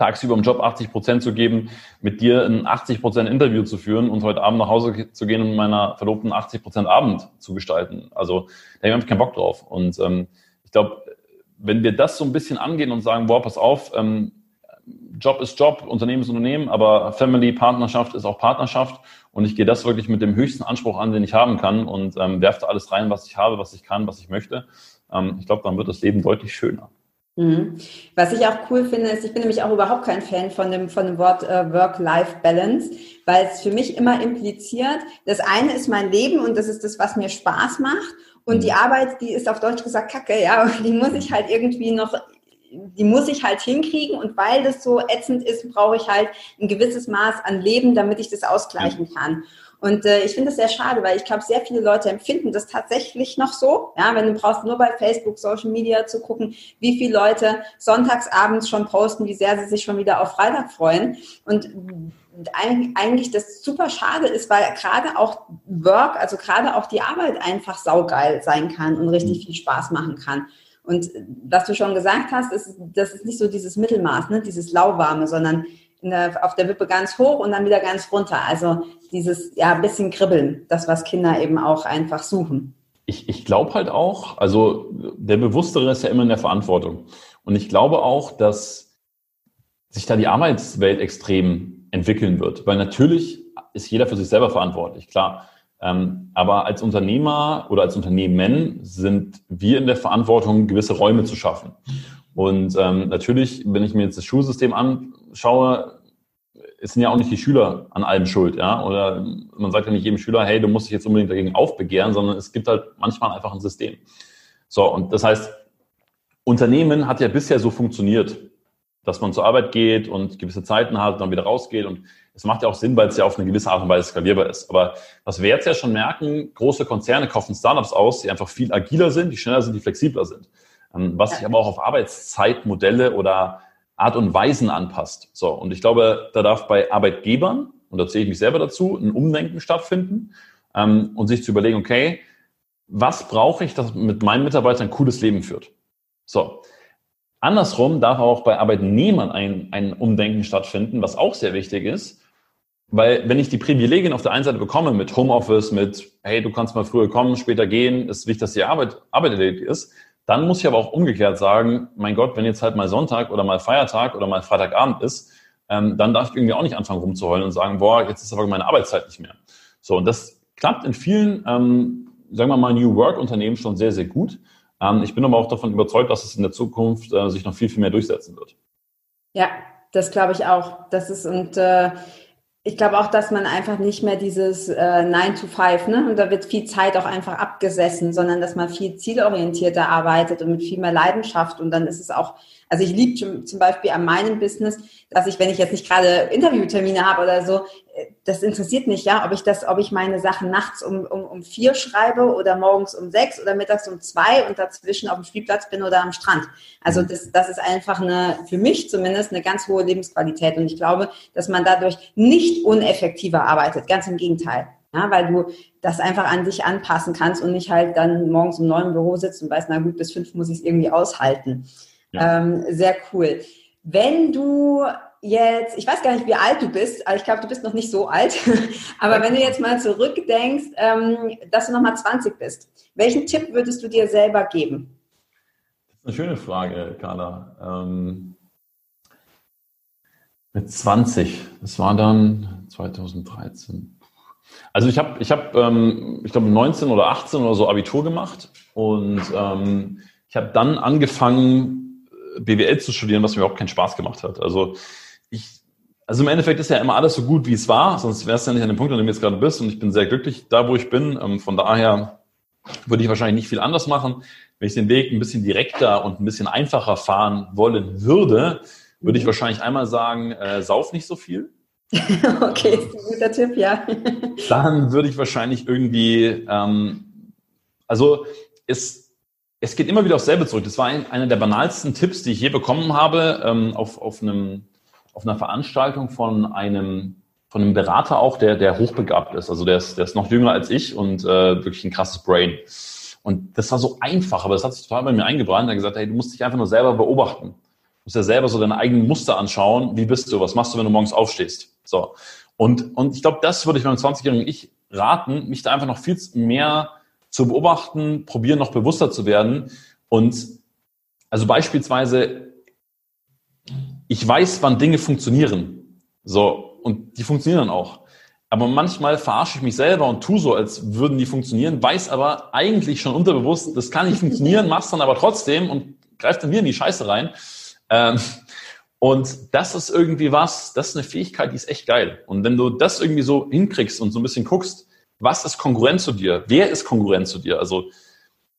tagsüber im Job 80 Prozent zu geben, mit dir ein 80 Prozent Interview zu führen und heute Abend nach Hause zu gehen und meiner Verlobten 80 Prozent Abend zu gestalten. Also da habe ich keinen Bock drauf. Und ähm, ich glaube, wenn wir das so ein bisschen angehen und sagen, boah, pass auf, ähm, Job ist Job, Unternehmen ist Unternehmen, aber Family, Partnerschaft ist auch Partnerschaft. Und ich gehe das wirklich mit dem höchsten Anspruch an, den ich haben kann und ähm, werfe alles rein, was ich habe, was ich kann, was ich möchte. Ähm, ich glaube, dann wird das Leben deutlich schöner. Mhm. Was ich auch cool finde, ist, ich bin nämlich auch überhaupt kein Fan von dem, von dem Wort äh, Work-Life-Balance, weil es für mich immer impliziert, das eine ist mein Leben und das ist das, was mir Spaß macht. Und mhm. die Arbeit, die ist auf Deutsch gesagt Kacke, ja, die muss ich halt irgendwie noch die muss ich halt hinkriegen und weil das so ätzend ist, brauche ich halt ein gewisses Maß an Leben, damit ich das ausgleichen kann. Und äh, ich finde das sehr schade, weil ich glaube, sehr viele Leute empfinden das tatsächlich noch so. Ja, wenn du brauchst nur bei Facebook, Social Media zu gucken, wie viele Leute sonntagsabends schon posten, wie sehr sie sich schon wieder auf Freitag freuen. Und eigentlich das super schade ist, weil gerade auch Work, also gerade auch die Arbeit einfach saugeil sein kann und richtig mhm. viel Spaß machen kann. Und was du schon gesagt hast, ist, das ist nicht so dieses Mittelmaß, ne, dieses lauwarme, sondern der, auf der Wippe ganz hoch und dann wieder ganz runter. Also dieses ja bisschen kribbeln, das was Kinder eben auch einfach suchen. Ich, ich glaube halt auch, also der Bewusstere ist ja immer in der Verantwortung. Und ich glaube auch, dass sich da die Arbeitswelt extrem entwickeln wird. Weil natürlich ist jeder für sich selber verantwortlich, klar. Ähm, aber als Unternehmer oder als Unternehmen sind wir in der Verantwortung, gewisse Räume zu schaffen. Und ähm, natürlich, wenn ich mir jetzt das Schulsystem anschaue, sind ja auch nicht die Schüler an allem schuld, ja. Oder man sagt ja nicht jedem Schüler, hey, du musst dich jetzt unbedingt dagegen aufbegehren, sondern es gibt halt manchmal einfach ein System. So, und das heißt, Unternehmen hat ja bisher so funktioniert, dass man zur Arbeit geht und gewisse Zeiten hat dann wieder rausgeht. Und es macht ja auch Sinn, weil es ja auf eine gewisse Art und Weise skalierbar ist. Aber was wir jetzt ja schon merken, große Konzerne kaufen Startups aus, die einfach viel agiler sind, die schneller sind, die flexibler sind. Ähm, was sich aber auch auf Arbeitszeitmodelle oder Art und Weisen anpasst. So, und ich glaube, da darf bei Arbeitgebern, und da zähle ich mich selber dazu, ein Umdenken stattfinden ähm, und sich zu überlegen, okay, was brauche ich, dass mit meinen Mitarbeitern ein cooles Leben führt? So. Andersrum darf auch bei Arbeitnehmern ein, ein Umdenken stattfinden, was auch sehr wichtig ist, weil wenn ich die Privilegien auf der einen Seite bekomme mit Homeoffice, mit, hey, du kannst mal früher kommen, später gehen, ist wichtig, dass die Arbeit, Arbeit erledigt ist, dann muss ich aber auch umgekehrt sagen, mein Gott, wenn jetzt halt mal Sonntag oder mal Feiertag oder mal Freitagabend ist, ähm, dann darf ich irgendwie auch nicht anfangen rumzuheulen und sagen, boah, jetzt ist aber meine Arbeitszeit nicht mehr. So, und das klappt in vielen, ähm, sagen wir mal, New Work-Unternehmen schon sehr, sehr gut. Ähm, ich bin aber auch davon überzeugt, dass es in der Zukunft äh, sich noch viel, viel mehr durchsetzen wird. Ja, das glaube ich auch. Das ist und äh, ich glaube auch, dass man einfach nicht mehr dieses äh, 9 to 5, ne? Und da wird viel Zeit auch einfach abgesessen, sondern dass man viel zielorientierter arbeitet und mit viel mehr Leidenschaft. Und dann ist es auch also ich liebe zum Beispiel an meinem Business, dass ich, wenn ich jetzt nicht gerade Interviewtermine habe oder so, äh, das interessiert mich ja, ob ich das, ob ich meine Sachen nachts um, um, um vier schreibe oder morgens um sechs oder mittags um zwei und dazwischen auf dem Spielplatz bin oder am Strand. Also das, das ist einfach eine, für mich zumindest eine ganz hohe Lebensqualität. Und ich glaube, dass man dadurch nicht uneffektiver arbeitet. Ganz im Gegenteil. Ja, weil du das einfach an dich anpassen kannst und nicht halt dann morgens um neun im Büro sitzt und weißt, na gut, bis fünf muss ich es irgendwie aushalten. Ja. Ähm, sehr cool. Wenn du jetzt, ich weiß gar nicht, wie alt du bist, aber ich glaube, du bist noch nicht so alt, aber wenn du jetzt mal zurückdenkst, ähm, dass du nochmal 20 bist, welchen Tipp würdest du dir selber geben? Das ist eine schöne Frage, Carla. Ähm, mit 20, das war dann 2013. Also ich habe, ich habe, ähm, ich glaube 19 oder 18 oder so Abitur gemacht und ähm, ich habe dann angefangen BWL zu studieren, was mir überhaupt keinen Spaß gemacht hat. Also ich, also im Endeffekt ist ja immer alles so gut, wie es war, sonst wärst du ja nicht an dem Punkt, an dem du jetzt gerade bist. Und ich bin sehr glücklich da, wo ich bin. Ähm, von daher würde ich wahrscheinlich nicht viel anders machen. Wenn ich den Weg ein bisschen direkter und ein bisschen einfacher fahren wollen würde, würde ich mhm. wahrscheinlich einmal sagen, äh, sauf nicht so viel. okay, ist ein guter Tipp, ja. Dann würde ich wahrscheinlich irgendwie, ähm, also es es geht immer wieder aufs selbe zurück. Das war ein, einer der banalsten Tipps, die ich je bekommen habe, ähm, auf, auf, einem, auf einer Veranstaltung von einem, von einem Berater auch, der, der hochbegabt ist. Also der ist, der ist noch jünger als ich und äh, wirklich ein krasses Brain. Und das war so einfach, aber das hat sich total bei mir eingebrannt. Er hat gesagt, hey, du musst dich einfach nur selber beobachten. Du musst ja selber so deine eigenen Muster anschauen. Wie bist du? Was machst du, wenn du morgens aufstehst? So. Und, und ich glaube, das würde ich meinem 20-jährigen Ich raten, mich da einfach noch viel mehr zu beobachten, probieren noch bewusster zu werden. Und also beispielsweise, ich weiß, wann Dinge funktionieren. So, und die funktionieren dann auch. Aber manchmal verarsche ich mich selber und tu so, als würden die funktionieren, weiß aber eigentlich schon unterbewusst, das kann nicht funktionieren, mach's dann aber trotzdem und greift dann wieder in die Scheiße rein. Ähm, und das ist irgendwie was, das ist eine Fähigkeit, die ist echt geil. Und wenn du das irgendwie so hinkriegst und so ein bisschen guckst, was ist Konkurrent zu dir? Wer ist Konkurrent zu dir? Also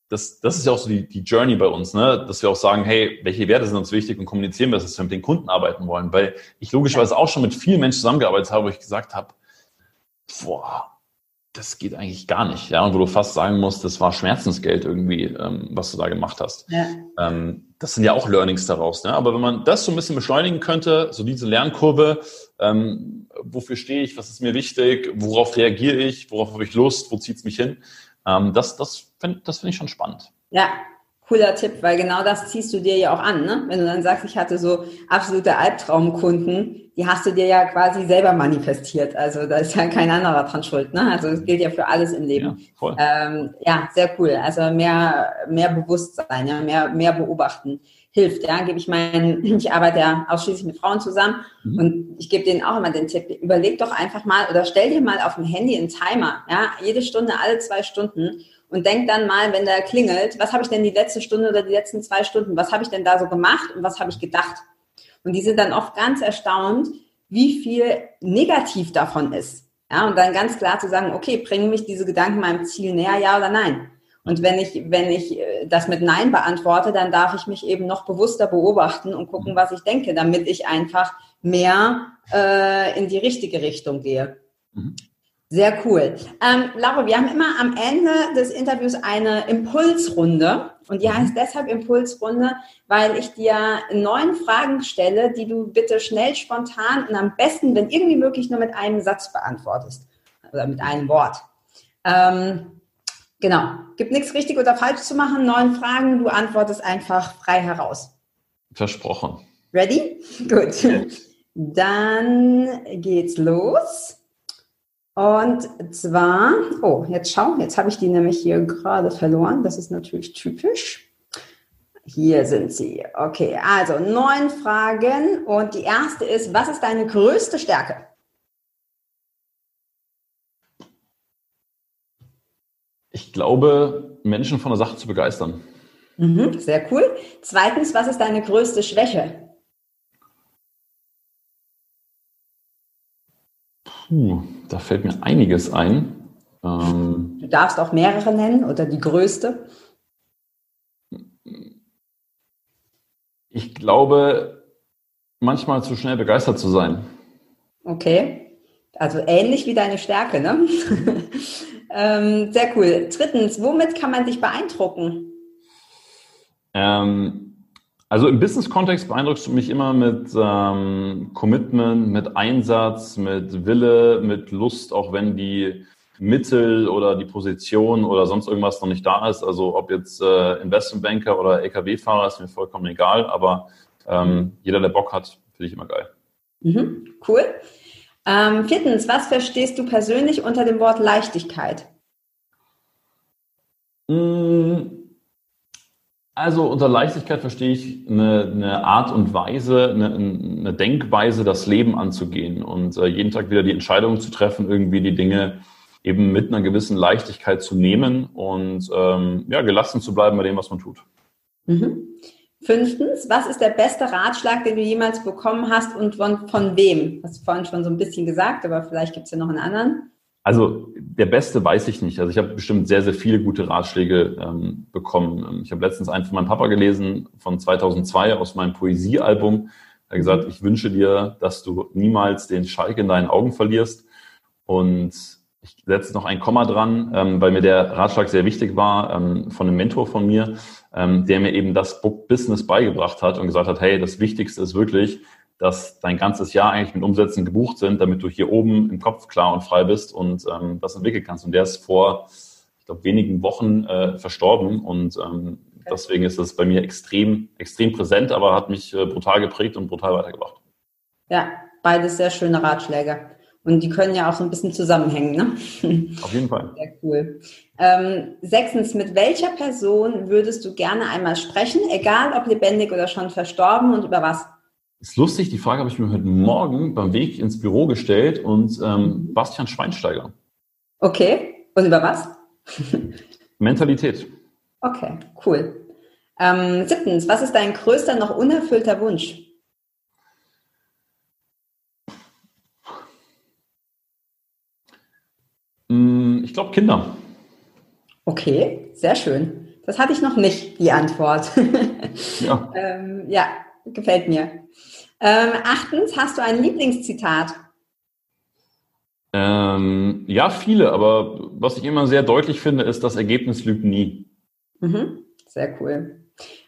das, das ist ja auch so die, die Journey bei uns, ne? dass wir auch sagen, hey, welche Werte sind uns wichtig und kommunizieren wir, dass wir mit den Kunden arbeiten wollen. Weil ich logischerweise auch schon mit vielen Menschen zusammengearbeitet habe, wo ich gesagt habe, boah, das geht eigentlich gar nicht. Ja, und wo du fast sagen musst, das war Schmerzensgeld irgendwie, ähm, was du da gemacht hast. Ja. Ähm, das sind ja auch Learnings daraus. Ne? Aber wenn man das so ein bisschen beschleunigen könnte, so diese Lernkurve, ähm, wofür stehe ich, was ist mir wichtig, worauf reagiere ich, worauf habe ich Lust, wo zieht es mich hin, ähm, das, das finde das find ich schon spannend. Ja, cooler Tipp, weil genau das ziehst du dir ja auch an. Ne? Wenn du dann sagst, ich hatte so absolute Albtraumkunden, die hast du dir ja quasi selber manifestiert. Also da ist ja kein anderer dran schuld. Ne? Also es gilt ja für alles im Leben. Ja. Ähm, ja sehr cool. Also mehr, mehr Bewusstsein, ja, mehr, mehr beobachten hilft. Ja, gebe ich meinen, ich arbeite ja ausschließlich mit Frauen zusammen mhm. und ich gebe denen auch immer den Tipp, überleg doch einfach mal oder stell dir mal auf dem Handy einen Timer, ja, jede Stunde, alle zwei Stunden und denk dann mal, wenn der klingelt, was habe ich denn die letzte Stunde oder die letzten zwei Stunden, was habe ich denn da so gemacht und was habe ich gedacht? Und die sind dann oft ganz erstaunt, wie viel negativ davon ist. Ja, und dann ganz klar zu sagen, okay, bringen mich diese Gedanken meinem Ziel näher, ja oder nein? Und wenn ich, wenn ich äh, das mit Nein beantworte, dann darf ich mich eben noch bewusster beobachten und gucken, was ich denke, damit ich einfach mehr äh, in die richtige Richtung gehe. Mhm. Sehr cool. Ähm, Laura, wir haben immer am Ende des Interviews eine Impulsrunde. Und die mhm. heißt deshalb Impulsrunde, weil ich dir neun Fragen stelle, die du bitte schnell, spontan und am besten, wenn irgendwie möglich, nur mit einem Satz beantwortest. Oder mit einem Wort. Ähm, genau. Gibt nichts richtig oder falsch zu machen. Neun Fragen. Du antwortest einfach frei heraus. Versprochen. Ready? Gut. Dann geht's los. Und zwar, oh, jetzt schau, jetzt habe ich die nämlich hier gerade verloren. Das ist natürlich typisch. Hier sind sie. Okay, also neun Fragen. Und die erste ist, was ist deine größte Stärke? Ich glaube, Menschen von der Sache zu begeistern. Mhm, sehr cool. Zweitens, was ist deine größte Schwäche? Puh, da fällt mir einiges ein. Ähm, du darfst auch mehrere nennen oder die größte. Ich glaube, manchmal zu schnell begeistert zu sein. Okay. Also ähnlich wie deine Stärke, ne? ähm, sehr cool. Drittens, womit kann man dich beeindrucken? Ähm, also im Business-Kontext beeindruckst du mich immer mit ähm, Commitment, mit Einsatz, mit Wille, mit Lust, auch wenn die Mittel oder die Position oder sonst irgendwas noch nicht da ist. Also ob jetzt äh, Investmentbanker oder LKW-Fahrer ist mir vollkommen egal, aber ähm, jeder, der Bock hat, finde ich immer geil. Mhm, cool. Ähm, viertens, was verstehst du persönlich unter dem Wort Leichtigkeit? Mmh also unter Leichtigkeit verstehe ich eine, eine Art und Weise, eine, eine, Denkweise, das Leben anzugehen und äh, jeden Tag wieder die Entscheidung zu treffen, irgendwie die Dinge eben mit einer gewissen Leichtigkeit zu nehmen und ähm, ja, gelassen zu bleiben bei dem, was man tut. Mhm. Fünftens, was ist der beste Ratschlag, den du jemals bekommen hast und von, von wem? Hast du vorhin schon so ein bisschen gesagt, aber vielleicht gibt es ja noch einen anderen. Also der beste weiß ich nicht. Also ich habe bestimmt sehr, sehr viele gute Ratschläge ähm, bekommen. Ich habe letztens einen von meinem Papa gelesen, von 2002 aus meinem Poesiealbum. Er hat gesagt, ich wünsche dir, dass du niemals den Schalk in deinen Augen verlierst. Und ich setze noch ein Komma dran, ähm, weil mir der Ratschlag sehr wichtig war ähm, von einem Mentor von mir, ähm, der mir eben das Business beigebracht hat und gesagt hat, hey, das Wichtigste ist wirklich, dass dein ganzes Jahr eigentlich mit Umsätzen gebucht sind, damit du hier oben im Kopf klar und frei bist und ähm, das entwickeln kannst. Und der ist vor, ich glaube, wenigen Wochen äh, verstorben und ähm, deswegen ist das bei mir extrem, extrem präsent, aber hat mich äh, brutal geprägt und brutal weitergebracht. Ja, beides sehr schöne Ratschläge. Und die können ja auch so ein bisschen zusammenhängen, ne? Auf jeden Fall. Sehr cool. Ähm, sechstens, mit welcher Person würdest du gerne einmal sprechen, egal ob lebendig oder schon verstorben und über was? Ist lustig, die Frage habe ich mir heute Morgen beim Weg ins Büro gestellt und ähm, Bastian Schweinsteiger. Okay, und über was? Mentalität. Okay, cool. Ähm, siebtens, was ist dein größter noch unerfüllter Wunsch? Ich glaube Kinder. Okay, sehr schön. Das hatte ich noch nicht, die Antwort. ja. ähm, ja, gefällt mir. Ähm, achtens, hast du ein Lieblingszitat? Ähm, ja, viele, aber was ich immer sehr deutlich finde, ist, das Ergebnis lügt nie. Mhm, sehr cool.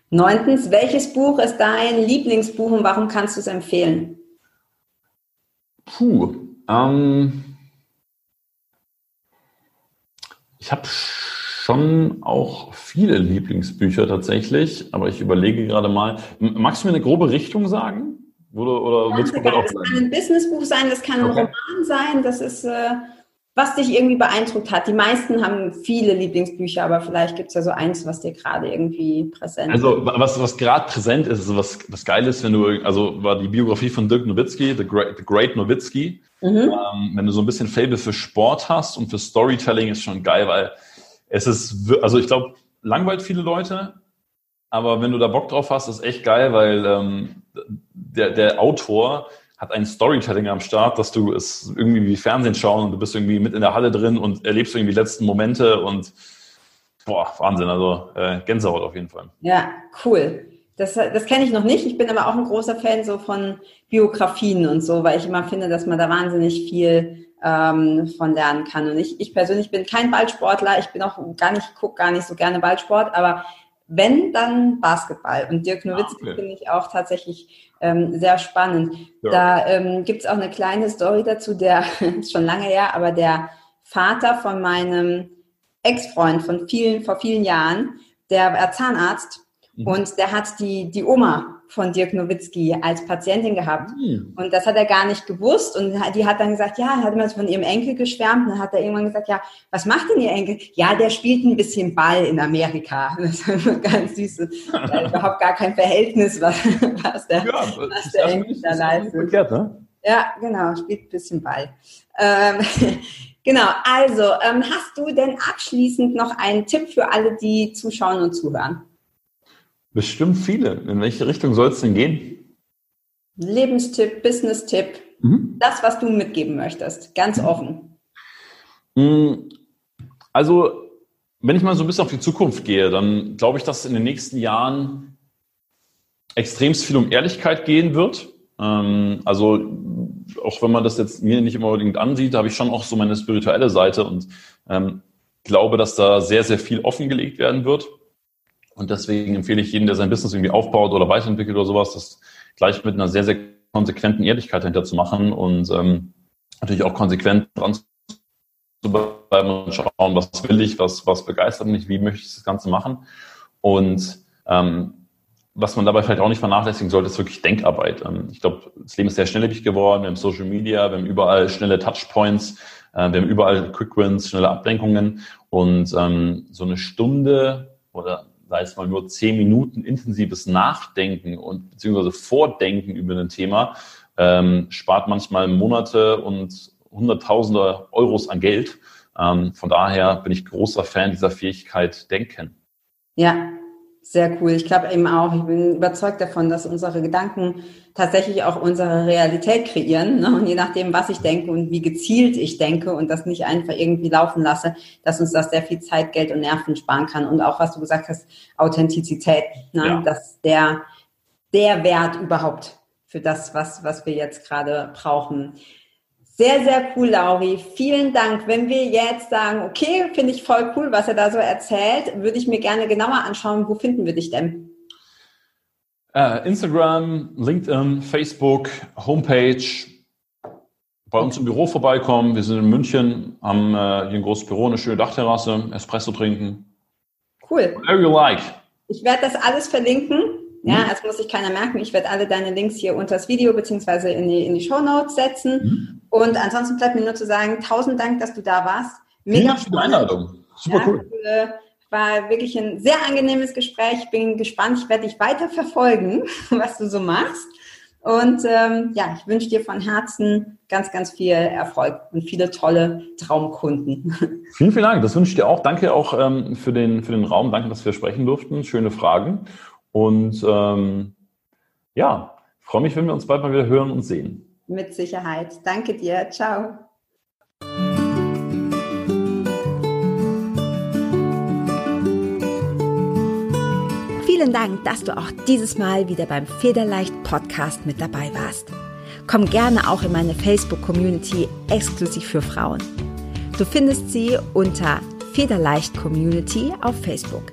Neuntens, welches Buch ist dein Lieblingsbuch und warum kannst du es empfehlen? Puh, ähm, ich habe schon auch viele Lieblingsbücher tatsächlich, aber ich überlege gerade mal. Magst du mir eine grobe Richtung sagen? Oder, oder ja, das kann ein Businessbuch sein, das kann ein okay. Roman sein, das ist, äh, was dich irgendwie beeindruckt hat. Die meisten haben viele Lieblingsbücher, aber vielleicht gibt es ja so eins, was dir gerade irgendwie präsent ist. Also was, was gerade präsent ist, also was, was geil ist, wenn du, also war die Biografie von Dirk Nowitzki, The Great, The Great Nowitzki, Mhm. Ähm, wenn du so ein bisschen Fable für Sport hast und für Storytelling ist schon geil, weil es ist, also ich glaube, langweilt viele Leute, aber wenn du da Bock drauf hast, ist echt geil, weil ähm, der, der Autor hat ein Storytelling am Start, dass du es irgendwie wie Fernsehen schauen und du bist irgendwie mit in der Halle drin und erlebst irgendwie die letzten Momente und boah, Wahnsinn, also äh, Gänsehaut auf jeden Fall. Ja, cool. Das, das kenne ich noch nicht. Ich bin aber auch ein großer Fan so von Biografien und so, weil ich immer finde, dass man da wahnsinnig viel ähm, von lernen kann. Und ich, ich persönlich bin kein Ballsportler. Ich bin auch gar nicht, gucke gar nicht so gerne Ballsport, aber wenn, dann Basketball. Und Dirk Nowitzki ah, okay. finde ich auch tatsächlich ähm, sehr spannend. Ja. Da ähm, gibt es auch eine kleine Story dazu, der ist schon lange her, aber der Vater von meinem Ex-Freund von vielen, vor vielen Jahren, der war Zahnarzt Mhm. Und der hat die, die Oma von Dirk Nowitzki als Patientin gehabt. Mhm. Und das hat er gar nicht gewusst. Und die hat dann gesagt, ja, er hat immer von ihrem Enkel geschwärmt. Und dann hat er irgendwann gesagt, ja, was macht denn ihr Enkel? Ja, der spielt ein bisschen Ball in Amerika. Das war ganz süß. überhaupt gar kein Verhältnis, was, was der, ja, was der Enkel da leistet. Verkehrt, ne? Ja, genau, spielt ein bisschen Ball. Ähm, genau, also ähm, hast du denn abschließend noch einen Tipp für alle, die zuschauen und zuhören? Bestimmt viele. In welche Richtung soll es denn gehen? Lebenstipp, Business-Tipp, mhm. das, was du mitgeben möchtest, ganz offen. Mm, also, wenn ich mal so ein bisschen auf die Zukunft gehe, dann glaube ich, dass in den nächsten Jahren extrem viel um Ehrlichkeit gehen wird. Ähm, also, auch wenn man das jetzt mir nicht immer unbedingt ansieht, habe ich schon auch so meine spirituelle Seite und ähm, glaube, dass da sehr, sehr viel offengelegt werden wird. Und deswegen empfehle ich jedem, der sein Business irgendwie aufbaut oder weiterentwickelt oder sowas, das gleich mit einer sehr, sehr konsequenten Ehrlichkeit dahinter zu machen und ähm, natürlich auch konsequent dran zu bleiben und schauen, was will ich, was, was begeistert mich, wie möchte ich das Ganze machen. Und ähm, was man dabei vielleicht auch nicht vernachlässigen sollte, ist wirklich Denkarbeit. Ähm, ich glaube, das Leben ist sehr schnelllebig geworden. Wir haben Social Media, wir haben überall schnelle Touchpoints, äh, wir haben überall Quick Wins, schnelle Ablenkungen. Und ähm, so eine Stunde oder sei es mal nur zehn Minuten intensives Nachdenken und beziehungsweise Vordenken über ein Thema, ähm, spart manchmal Monate und Hunderttausende Euros an Geld. Ähm, von daher bin ich großer Fan dieser Fähigkeit Denken. Ja, sehr cool. Ich glaube eben auch, ich bin überzeugt davon, dass unsere Gedanken tatsächlich auch unsere Realität kreieren. Ne? Und je nachdem, was ich denke und wie gezielt ich denke und das nicht einfach irgendwie laufen lasse, dass uns das sehr viel Zeit, Geld und Nerven sparen kann. Und auch, was du gesagt hast, Authentizität, ne? Ja. dass der, der Wert überhaupt für das, was, was wir jetzt gerade brauchen. Sehr, sehr cool, Lauri. Vielen Dank. Wenn wir jetzt sagen, okay, finde ich voll cool, was er da so erzählt, würde ich mir gerne genauer anschauen. Wo finden wir dich denn? Äh, Instagram, LinkedIn, Facebook, Homepage. Bei uns im Büro vorbeikommen. Wir sind in München, haben äh, hier ein großes Büro, eine schöne Dachterrasse, Espresso trinken. Cool. Whatever you like. Ich werde das alles verlinken. Ja, mhm. also muss sich keiner merken. Ich werde alle deine Links hier unter das Video beziehungsweise in die, in die Show Notes setzen. Mhm. Und ansonsten bleibt mir nur zu sagen, tausend Dank, dass du da warst. Mega Vielen Einladung. Super ja, cool. War wirklich ein sehr angenehmes Gespräch. Ich bin gespannt. Ich werde dich weiter verfolgen, was du so machst. Und ähm, ja, ich wünsche dir von Herzen ganz, ganz viel Erfolg und viele tolle Traumkunden. Vielen, vielen Dank. Das wünsche ich dir auch. Danke auch ähm, für, den, für den Raum. Danke, dass wir sprechen durften. Schöne Fragen. Und ähm, ja, freue mich, wenn wir uns bald mal wieder hören und sehen. Mit Sicherheit. Danke dir. Ciao. Vielen Dank, dass du auch dieses Mal wieder beim Federleicht Podcast mit dabei warst. Komm gerne auch in meine Facebook-Community exklusiv für Frauen. Du findest sie unter Federleicht Community auf Facebook.